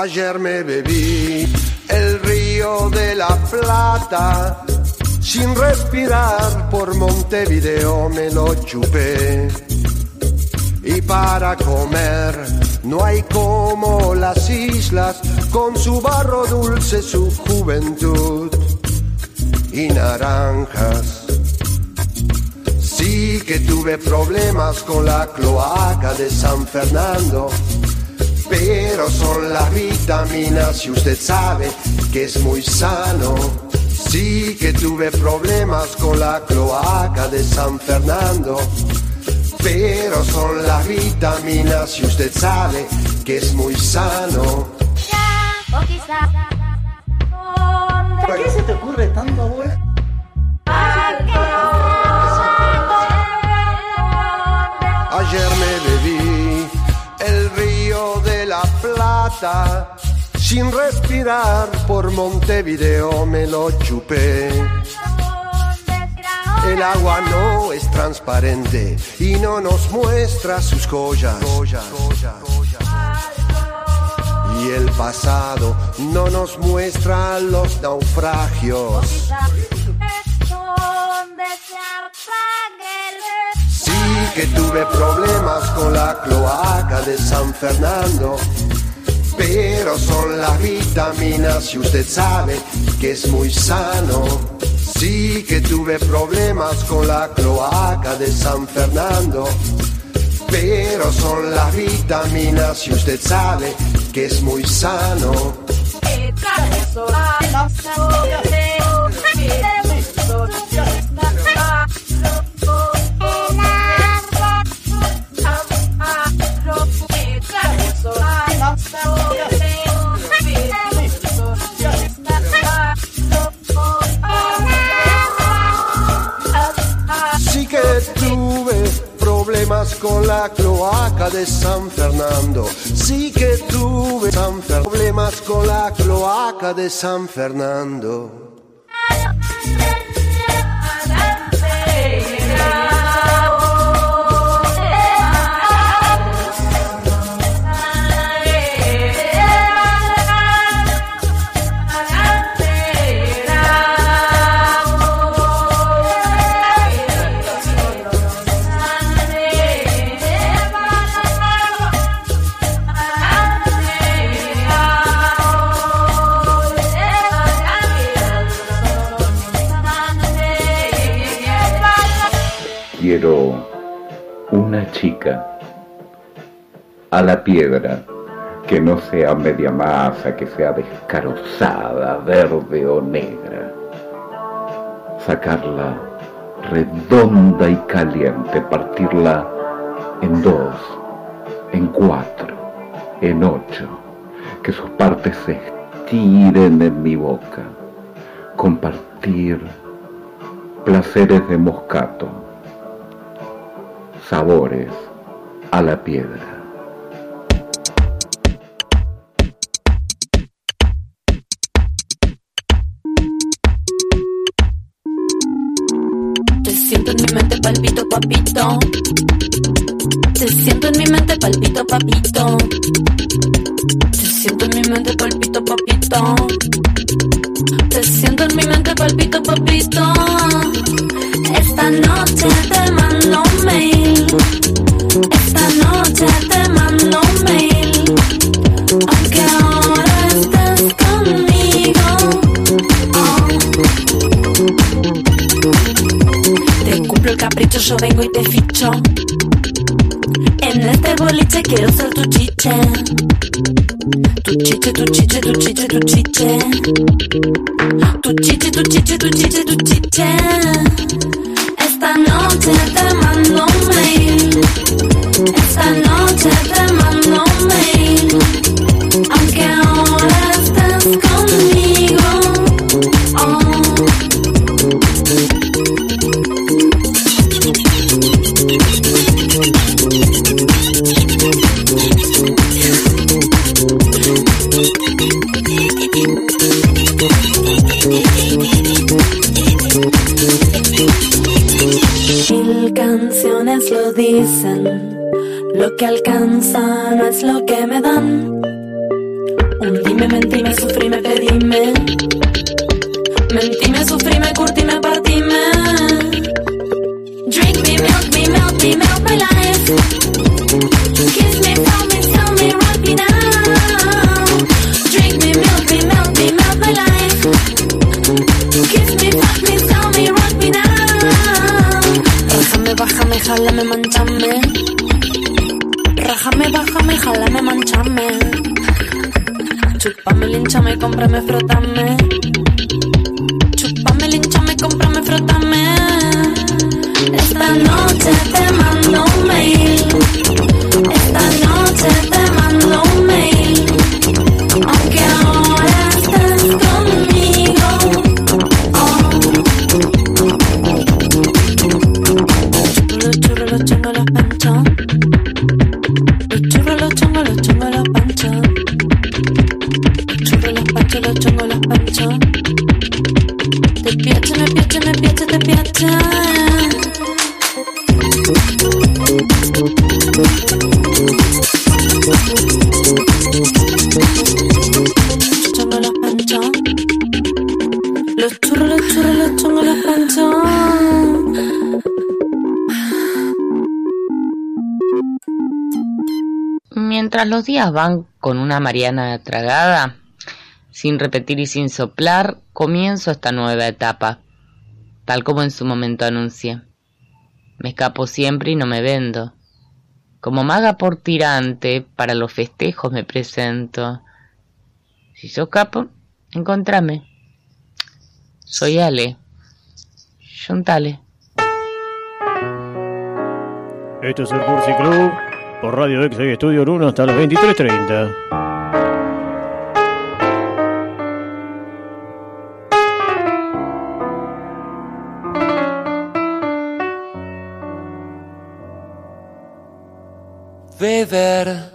Ayer me bebí el río de la Plata, sin respirar por Montevideo me lo chupé. Y para comer no hay como las islas, con su barro dulce, su juventud y naranjas. Sí que tuve problemas con la cloaca de San Fernando pero son las vitaminas y usted sabe que es muy sano. Sí que tuve problemas con la cloaca de San Fernando, pero son las vitaminas y usted sabe que es muy sano. ¿Por qué se te ocurre tanto, abuelo? Ayer me bebí el río de la Plata, sin respirar por Montevideo me lo chupé. El agua no es transparente y no nos muestra sus joyas. Y el pasado no nos muestra los naufragios. Sí que tuve problemas con la cloaca de San Fernando, pero son las vitaminas y usted sabe que es muy sano. Sí que tuve problemas con la cloaca de San Fernando, pero son las vitaminas y usted sabe que es muy sano. Con la cloaca de San Fernando. Sí que tuve problemas con la cloaca de San Fernando. Chica a la piedra que no sea media masa, que sea descarozada, verde o negra. Sacarla redonda y caliente, partirla en dos, en cuatro, en ocho, que sus partes se estiren en mi boca, compartir placeres de moscato, sabores a la piedra. Te siento en mi mente, palpito, papito. Te siento en mi mente, palpito, papito. Te siento en mi mente, palpito, papito. Jálame, manchame. Rájame, bájame, jálame, manchame. Chupame, linchame, cómprame, frótame. Chupame, linchame, cómprame, frótame. Esta noche piace, piace. Mientras los días van con una Mariana tragada, sin repetir y sin soplar, comienzo esta nueva etapa, tal como en su momento anuncié. Me escapo siempre y no me vendo. Como maga por tirante, para los festejos me presento. Si yo escapo, encontrame. Soy Ale. Juntale. Esto es el Cursi Club por Radio Exa y Estudio 1 hasta las 23.30. Beber,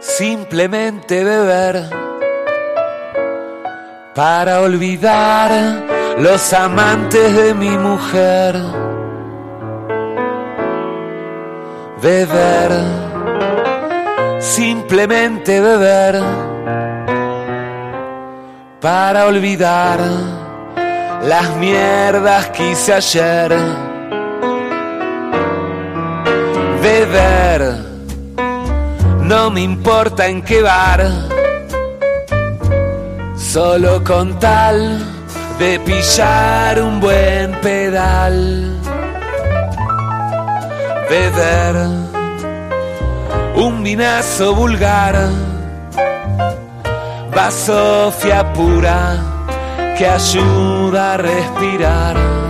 simplemente beber, para olvidar los amantes de mi mujer. Beber, simplemente beber, para olvidar las mierdas que hice ayer beber. No me importa en qué bar, solo con tal de pillar un buen pedal. Beber un vinazo vulgar, va Sofía pura que ayuda a respirar.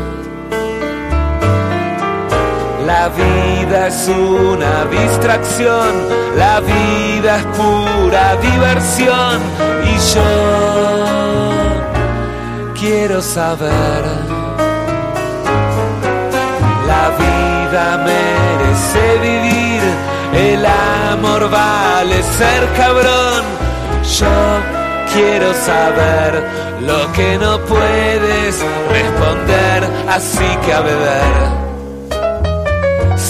La vida es una distracción, la vida es pura diversión y yo quiero saber. La vida merece vivir, el amor vale ser cabrón. Yo quiero saber lo que no puedes responder, así que a beber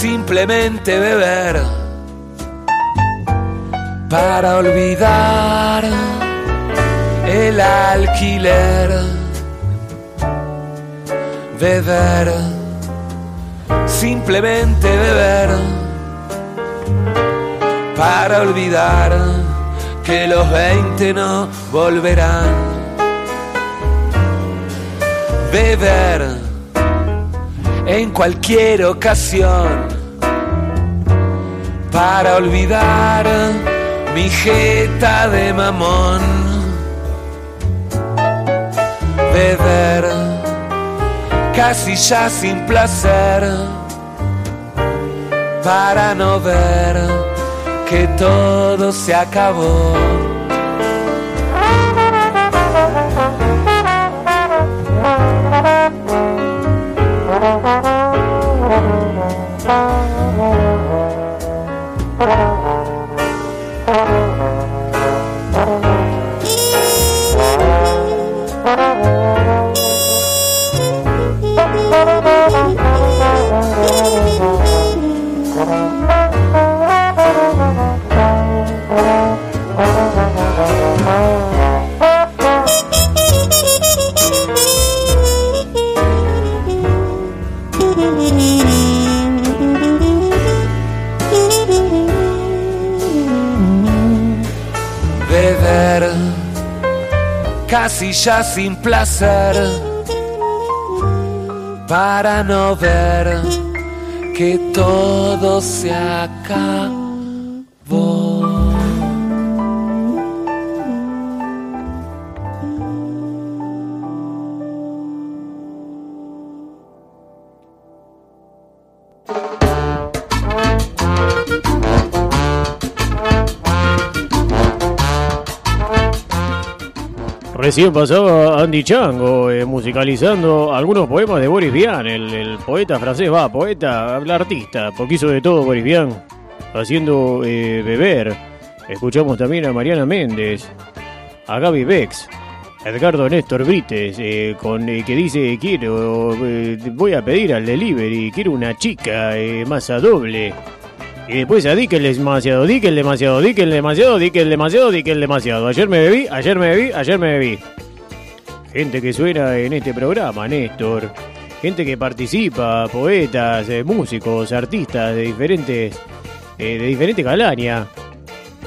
simplemente beber para olvidar el alquiler. Beber, simplemente beber para olvidar que los 20 no volverán. Beber en cualquier ocasión para olvidar mi jeta de mamón. Beber casi ya sin placer para no ver que todo se acabó. Ya sin placer, para no ver que todo se acabó. Recién pasaba Andy Chango eh, musicalizando algunos poemas de Boris Vian, el, poeta francés, va, poeta, el artista, porque hizo de todo Boris Vian, haciendo eh, beber. Escuchamos también a Mariana Méndez, a Gaby Bex, Edgardo Néstor Brites, eh, con, eh, que dice, quiero, eh, voy a pedir al delivery, quiero una chica, eh, masa doble. Y después a Dickel demasiado, Dickel demasiado, Dickel demasiado, Dickel demasiado, Dickel demasiado. Ayer me bebí, ayer me bebí, ayer me bebí. Gente que suena en este programa, Néstor. Gente que participa, poetas, eh, músicos, artistas de diferentes, eh, de diferente calaña.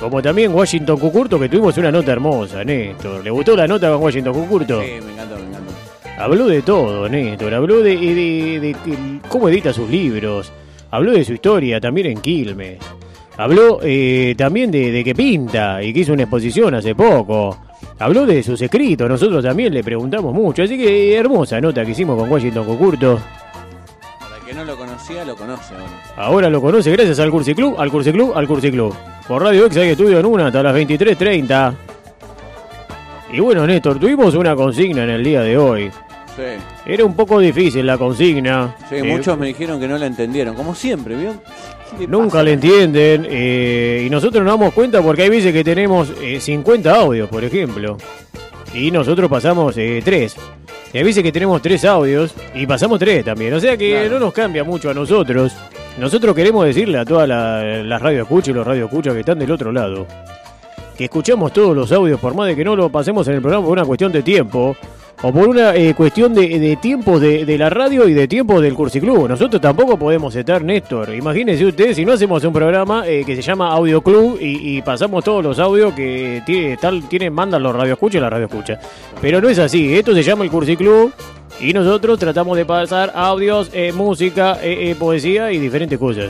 Como también Washington Cucurto, que tuvimos una nota hermosa, Néstor. ¿Le gustó la nota con Washington Cucurto? Sí, me encanta, me encanta. Habló de todo, Néstor. Habló de, de- de- de cómo edita sus libros. Habló de su historia también en Quilmes. Habló eh, también de, de que pinta y que hizo una exposición hace poco. Habló de sus escritos. Nosotros también le preguntamos mucho. Así que hermosa nota que hicimos con Washington Cocurto. Para el que no lo conocía, lo conoce ahora. Ahora lo conoce gracias al Cursi Club, al Cursi Club, al Cursi Club. Por Radio Ex hay estudio en una hasta las 23.30. Y bueno, Néstor, tuvimos una consigna en el día de hoy. Sí, Era un poco difícil la consigna. sí Eh, muchos me dijeron que no la entendieron. Como siempre, ¿vio? ¿Qué le Nunca le entienden eh, y nosotros nos damos cuenta porque hay veces que tenemos eh, 50 audios, por ejemplo, y nosotros pasamos 3. y hay veces que tenemos 3 audios y pasamos 3 también, o sea que Claro. no nos cambia mucho a nosotros. Nosotros queremos decirle a todas las la radio escucha y los radio escucha que están del otro lado, que escuchamos todos los audios por más de que no lo pasemos en el programa por una cuestión de tiempo. O por una eh, cuestión de, de tiempos de, de la radio y de tiempos del Cursiclub. Nosotros tampoco podemos estar, Néstor. Imagínense ustedes si no hacemos un programa eh, que se llama Audio Club y, pasamos todos los audios que tal, tienen, mandan los radioescuchas y la radio escucha. Pero no es así. Esto se llama el Cursiclub y nosotros tratamos de pasar audios, eh, música, poesía y diferentes cosas.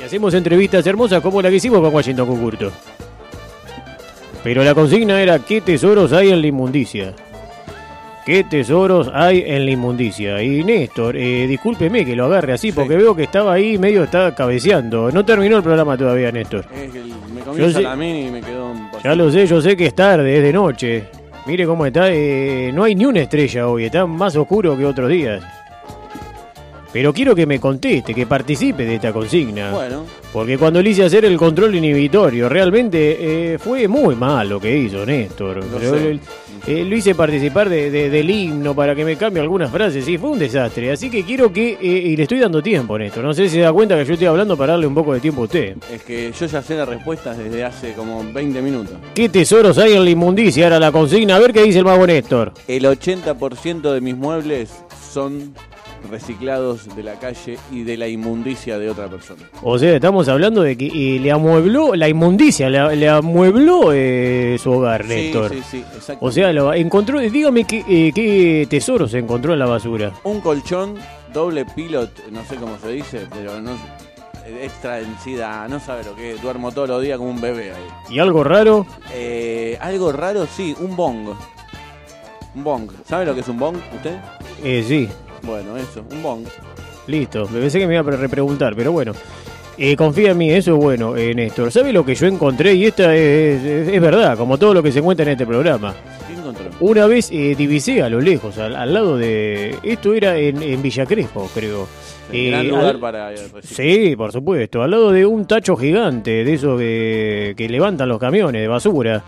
Y hacemos entrevistas hermosas como la que hicimos con Washington Cucurto. Pero la consigna era ¿qué tesoros hay en la inmundicia? ¿Qué tesoros hay en la inmundicia? Y Néstor, eh, discúlpeme que lo agarre así, porque veo que estaba ahí medio está cabeceando. No terminó el programa todavía, Néstor. Es que me comí Yo sé- y me quedó un. Ya lo sé, yo sé que es tarde, es de noche. Mire cómo está, eh, no hay ni una estrella hoy, está más oscuro que otros días. Pero quiero que me conteste, que participe de esta consigna. Bueno, Porque cuando le hice hacer el control inhibitorio, realmente eh, fue muy mal lo que hizo Néstor. Pero sé. eh, lo hice participar de- de- del himno para que me cambie algunas frases. Sí, fue un desastre. Así que quiero que. eh, y le estoy dando tiempo, Néstor. No sé si se da cuenta que yo estoy hablando para darle un poco de tiempo a usted. es que yo ya sé las respuestas desde hace como 20 minutos. ¿Qué tesoros hay en la inmundicia? Ahora la consigna. A ver qué dice el mago Néstor. El 80% de mis muebles son reciclados de la calle y de la inmundicia de otra persona. O sea, estamos hablando de que eh, le amuebló la inmundicia, le, le amuebló eh, su hogar, Néstor. Sí, sí, sí, exacto. O sea, lo encontró. Dígame qué, eh, qué tesoros encontró en la basura. un colchón doble pilot, no sé cómo se dice, pero no extra no sabe lo que es, duermo todos los días como un bebé ahí. ¿Y algo raro? Eh, algo raro, sí, un bong. Un bong. ¿Sabe lo que es un bong usted? Eh, sí, Bueno, eso, un bong. listo. Pensé que me iba a pre- repreguntar, pero bueno. Eh, confía en mí, eso es bueno, eh, Néstor. ¿Sabe lo que yo encontré? Y esta es, es- es verdad, como todo lo que se encuentra en este programa. ¿Qué encontró? Una vez eh, divisé a lo lejos, al, al lado de... Esto era en, en Villa Crespo, creo. Eh, Gran lugar al- para eh. Sí, por supuesto. Al lado de un tacho gigante, de esos que, que levantan los camiones de basura,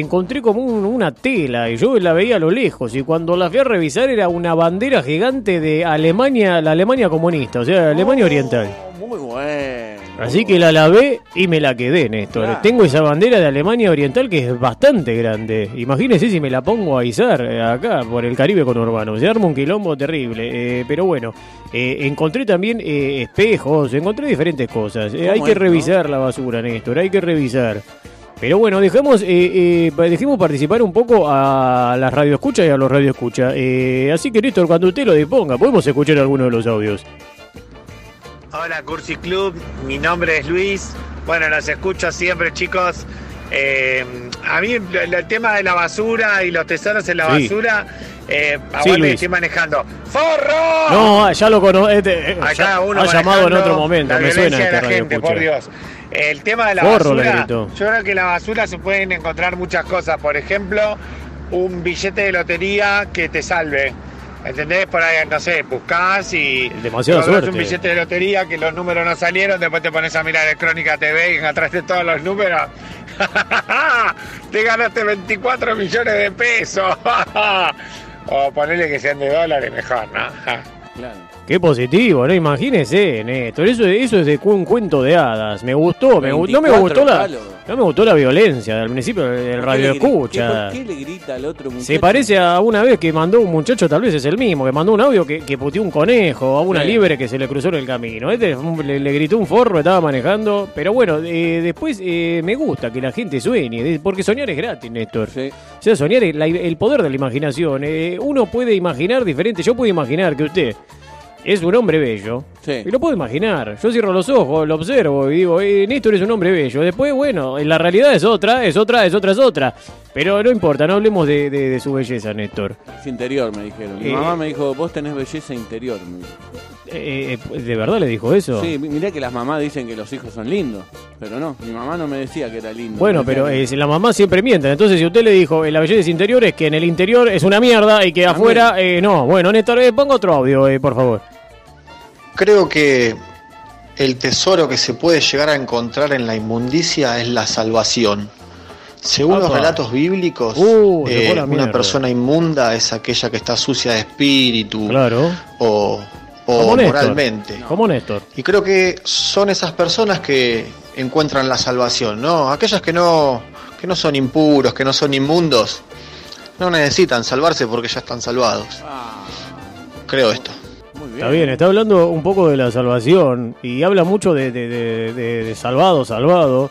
encontré como un- una tela y yo la veía a lo lejos. Y cuando la fui a revisar era una bandera gigante de Alemania, la Alemania comunista, o sea, Alemania Oriental. Oh, Muy bueno. Así que la lavé y me la quedé, Néstor. Claro. Tengo esa bandera de Alemania Oriental que es bastante grande. Imagínese si me la pongo a izar eh, acá por el Caribe conurbano. Se arma un quilombo terrible. Eh, pero bueno, eh, encontré también eh, espejos, encontré diferentes cosas. Eh, hay ¿Cómo que no? revisar la basura, Néstor, hay que revisar. Pero bueno, dejemos, eh, eh, dejemos participar un poco a las radioescuchas y a los radioescuchas. Eh, así que Néstor, cuando usted lo disponga, podemos escuchar alguno de los audios. Hola Cursi Club, mi nombre es Luis. Bueno, los escucho siempre, chicos. Eh, a mí el, tema de la basura y los tesoros en la Sí. basura, eh, Sí, que estoy manejando. ¡Forro! No, ya lo conozco. Acá uno ha llamado en otro momento, la me suena este de la gente, por Dios. El tema de la Forro, basura, yo creo que en la basura se pueden encontrar muchas cosas. Por ejemplo, un billete de lotería que te salve. ¿Entendés? Por ahí, no sé, buscás y Demasiada encontrás suerte. un billete de lotería que los números no salieron, después te pones a mirar el Crónica TV y encontraste todos los números. te ganaste 24 millones de pesos. o ponerle que sean de dólares mejor, ¿no? Claro. Qué positivo, ¿no? Imagínese, Néstor. Eso, eso es de un cuento de hadas. Me gustó, me, no me 24 gustó la, palos. No me gustó la violencia al principio del ¿Por qué radio escucha. ¿Por qué le grita al otro muchacho? Se parece a una vez que mandó un muchacho, tal vez es el mismo, que mandó un audio que, que puteó un conejo a una Sí. liebre que se le cruzó en el camino. Este le, le gritó un forro, estaba manejando. Pero bueno, eh, después eh, me gusta que la gente sueñe, porque soñar es gratis, Néstor. Sí. O sea, soñar es la- el poder de la imaginación. Eh, uno puede imaginar diferente. Yo puedo imaginar que usted es un hombre bello. Sí. Y lo puedo imaginar. Yo cierro los ojos, lo observo y digo, eh, Néstor es un hombre bello. Después, bueno, en la realidad es otra, es otra, es otra, es otra. Pero no importa, no hablemos de, de- de su belleza, Néstor. Es interior, me dijeron. Mi Eh, mamá me dijo, vos tenés belleza interior. Eh, eh, ¿De verdad le dijo eso? Sí, mi- mirá que las mamás dicen que los hijos son lindos. Pero no, mi mamá no me decía que era lindo. Bueno, pero que- la mamá siempre miente. Entonces, si usted le dijo eh, la belleza interior es que en el interior es una mierda y que afuera eh, no. Bueno, Néstor, ponga otro audio, eh, por favor. Creo que el tesoro que se puede llegar a encontrar en la inmundicia es la salvación. Según los relatos bíblicos, Uh, eh, una mierda. persona inmunda es aquella que está sucia de espíritu Claro. o, o Como Néstor. moralmente. Como Néstor. Y creo que son esas personas que encuentran la salvación, ¿no? Aquellas que no, que no son impuros, que no son inmundos, no necesitan salvarse porque ya están salvados. Ah, Creo esto. Bien. Está bien, está hablando un poco de la salvación y habla mucho de, de- de- de- de salvado, salvado.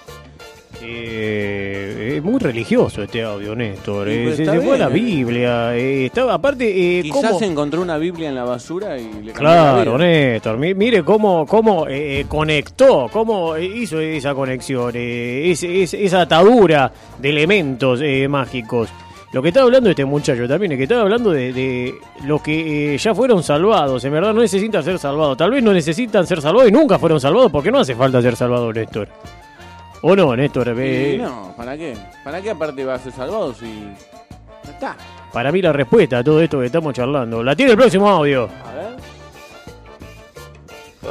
Eh, es muy religioso este audio, Néstor. Eh, pero se, se fue a la. Biblia. eh, estaba, aparte, eh, Quizás ¿cómo? encontró una Biblia en la basura y le Claro. Néstor. mi- Mire cómo, cómo eh, conectó, cómo hizo esa conexión, eh, ese- esa atadura de elementos eh, mágicos. Lo que estaba hablando este muchacho también es que estaba hablando de, de los que eh, ya fueron salvados. En verdad no necesitan ser salvados. Tal vez no necesitan ser salvados y nunca fueron salvados porque no hace falta ser salvado, Néstor. ¿O no, Néstor? Eh, no, ¿para qué? ¿Para qué aparte va a ser salvado si... Está. Para mí la respuesta a todo esto que estamos charlando la tiene el próximo audio. A ver.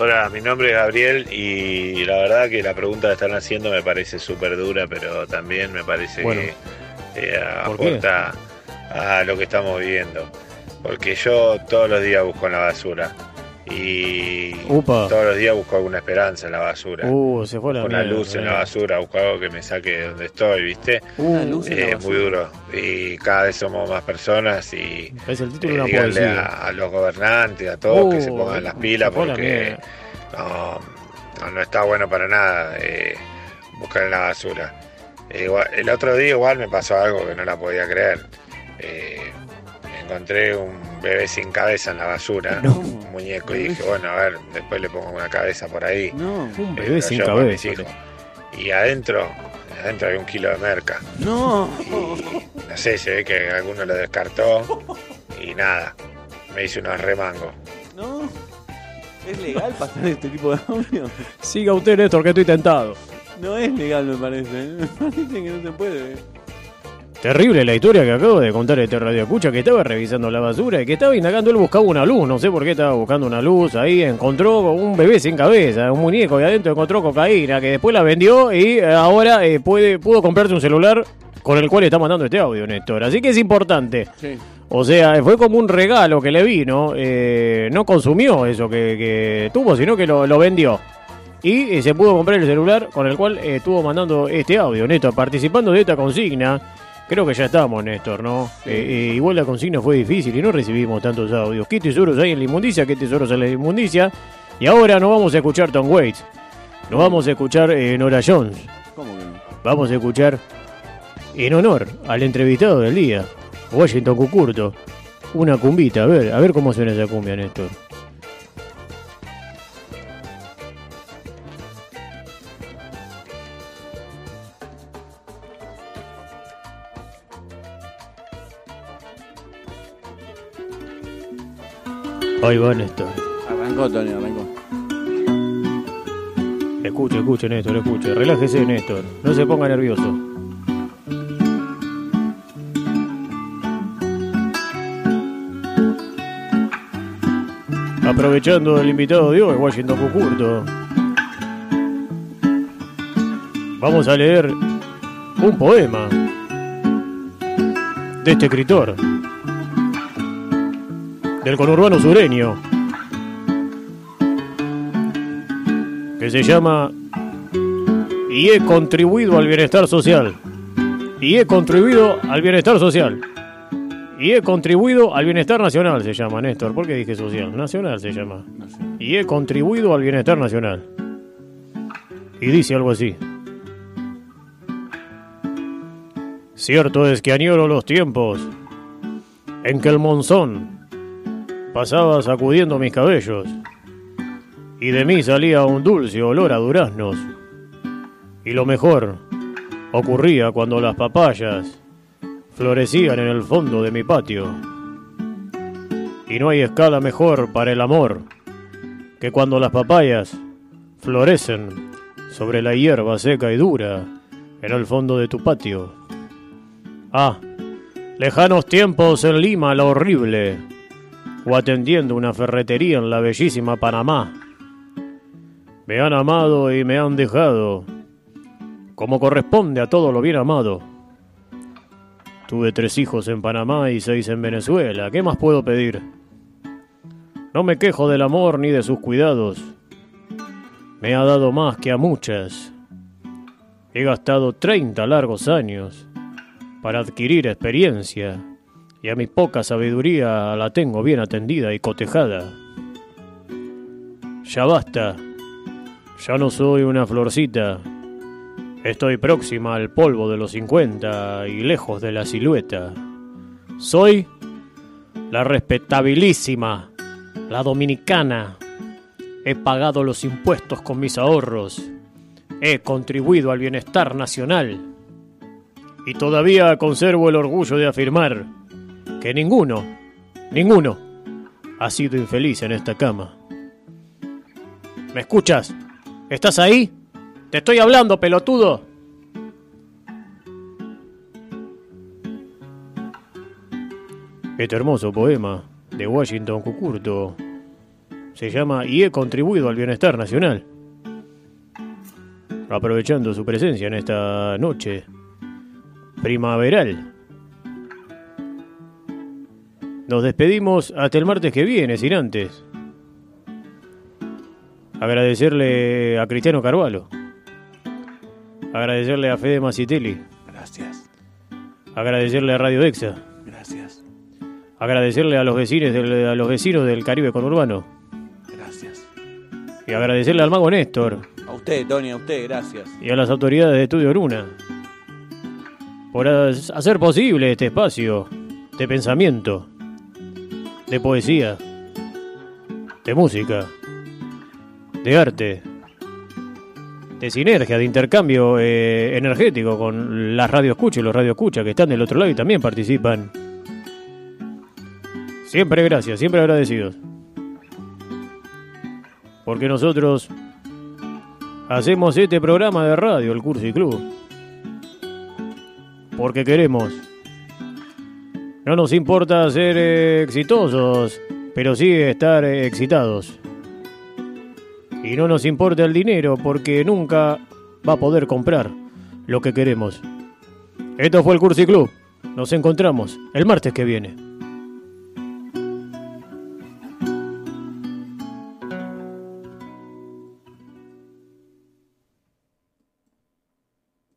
Hola, mi nombre es Gabriel y la verdad que la pregunta que están haciendo me parece súper dura, pero también me parece Bueno. que eh, aporta a lo que estamos viviendo. Porque yo todos los días busco en la basura y Upa. todos los días busco alguna esperanza en la basura. Uh, se fue la Busco una mierda, luz en eh. la basura, busco algo que me saque de donde estoy, ¿viste? Una luz en la Eh, Es basura. muy duro y cada vez somos más personas y Es el título eh, de una díganle a, a los gobernantes, a todos que se Uh, pongan las pilas la porque no, no, no está bueno para nada eh, buscar en la basura. Eh, igual- el otro día igual me pasó algo que no la podía creer. Eh, encontré un bebé sin cabeza en la basura, No. un muñeco, y dije, bueno, a ver, después le pongo una cabeza por ahí. No, Un Eh, bebé lo sin cabeza. Y adentro, adentro hay un kilo de merca. no. Y no sé, se ve que alguno lo descartó y nada, me hice unos remangos. No. ¿Es legal pasar este tipo de audio? Siga usted, Néstor, que estoy tentado. No es legal, me parece. Me parece que no se puede. Terrible la historia que acabo de contar este radio escucha que estaba revisando la basura y que estaba indagando, él buscaba una luz, no sé por qué estaba buscando una luz, ahí encontró un bebé sin cabeza, un muñeco y adentro encontró cocaína que después la vendió y eh, ahora eh, puede, pudo comprarse un celular con el cual está mandando este audio, Néstor. Así que es importante. Sí. O sea, fue como un regalo que le vino, eh, no consumió eso que, que tuvo, sino que lo, lo vendió. Y eh, se pudo comprar el celular con el cual eh, estuvo mandando este audio, Néstor, participando de esta consigna. Creo que ya estamos, Néstor, ¿no? Eh, eh, igual la consigna fue difícil y no recibimos tantos audios. ¿Qué tesoros hay en la inmundicia? ¿Qué tesoros hay en la inmundicia? Y ahora no vamos a escuchar Tom Waits. Nos vamos a escuchar eh, Nora Jones. ¿Cómo que no? vamos a escuchar en honor al entrevistado del día, Washington Cucurto, una cumbita. A ver, a ver cómo suena esa cumbia, Néstor. Ahí va Néstor. Arrancó, Tony, arrancó. Escuche, escuche, Néstor, escuche. Relájese, Néstor. No se ponga nervioso. Aprovechando el invitado de hoy, Washington Cucurto. Vamos a leer un poema de este escritor del conurbano sureño que se llama Y he contribuido al bienestar social. Y he contribuido al bienestar social. Y he contribuido al bienestar nacional, se llama Néstor. ¿Por qué dije social? Nacional se llama. Y he contribuido al bienestar nacional. Y dice algo así. Cierto es que añoro los tiempos en que el monzón pasaba sacudiendo mis cabellos y de mí salía un dulce olor a duraznos. Y lo mejor ocurría cuando las papayas florecían en el fondo de mi patio. Y no hay escala mejor para el amor que cuando las papayas florecen sobre la hierba seca y dura en el fondo de tu patio. Ah, lejanos tiempos en Lima la horrible, o atendiendo una ferretería en la bellísima Panamá. Me han amado y me han dejado, como corresponde a todo lo bien amado. Tuve tres hijos en Panamá y seis en Venezuela. ¿Qué más puedo pedir? No me quejo del amor ni de sus cuidados. Me ha dado más que a muchas. He gastado 30 largos años para adquirir experiencia y a mi poca sabiduría la tengo bien atendida y cotejada. Ya basta. Ya no soy una florcita. Estoy próxima al polvo de los 50 y lejos de la silueta. Soy la respetabilísima, la dominicana. He pagado los impuestos con mis ahorros. He contribuido al bienestar nacional. Y todavía conservo el orgullo de afirmar que ninguno, ninguno, ha sido infeliz en esta cama. ¿Me escuchas? ¿Estás ahí? Te estoy hablando, pelotudo. Este hermoso poema de Washington Cucurto se llama Y he contribuido al bienestar nacional. Aprovechando su presencia en esta noche primaveral. Nos despedimos hasta el martes que viene, sin antes. Agradecerle a Cristiano Carvalho. Agradecerle a Fede Macitelli. Gracias. Agradecerle a Radio Dexa. Gracias. Agradecerle a los vecinos del, a los vecinos del Caribe conurbano. Gracias. Y agradecerle al mago Néstor A usted, Tony, a usted, gracias. y a las autoridades de Estudio Luna por hacer posible este espacio de pensamiento, de poesía, de música, de arte, de sinergia, de intercambio eh, energético con las radio escucha y los radio escucha que están del otro lado y también participan. Siempre gracias, siempre agradecidos. Porque nosotros hacemos este programa de radio, el Curso y Club. Porque queremos. No nos importa ser exitosos, pero sí estar excitados. Y no nos importa el dinero porque nunca va a poder comprar lo que queremos. Esto fue el Cursi Club. Nos encontramos el martes que viene.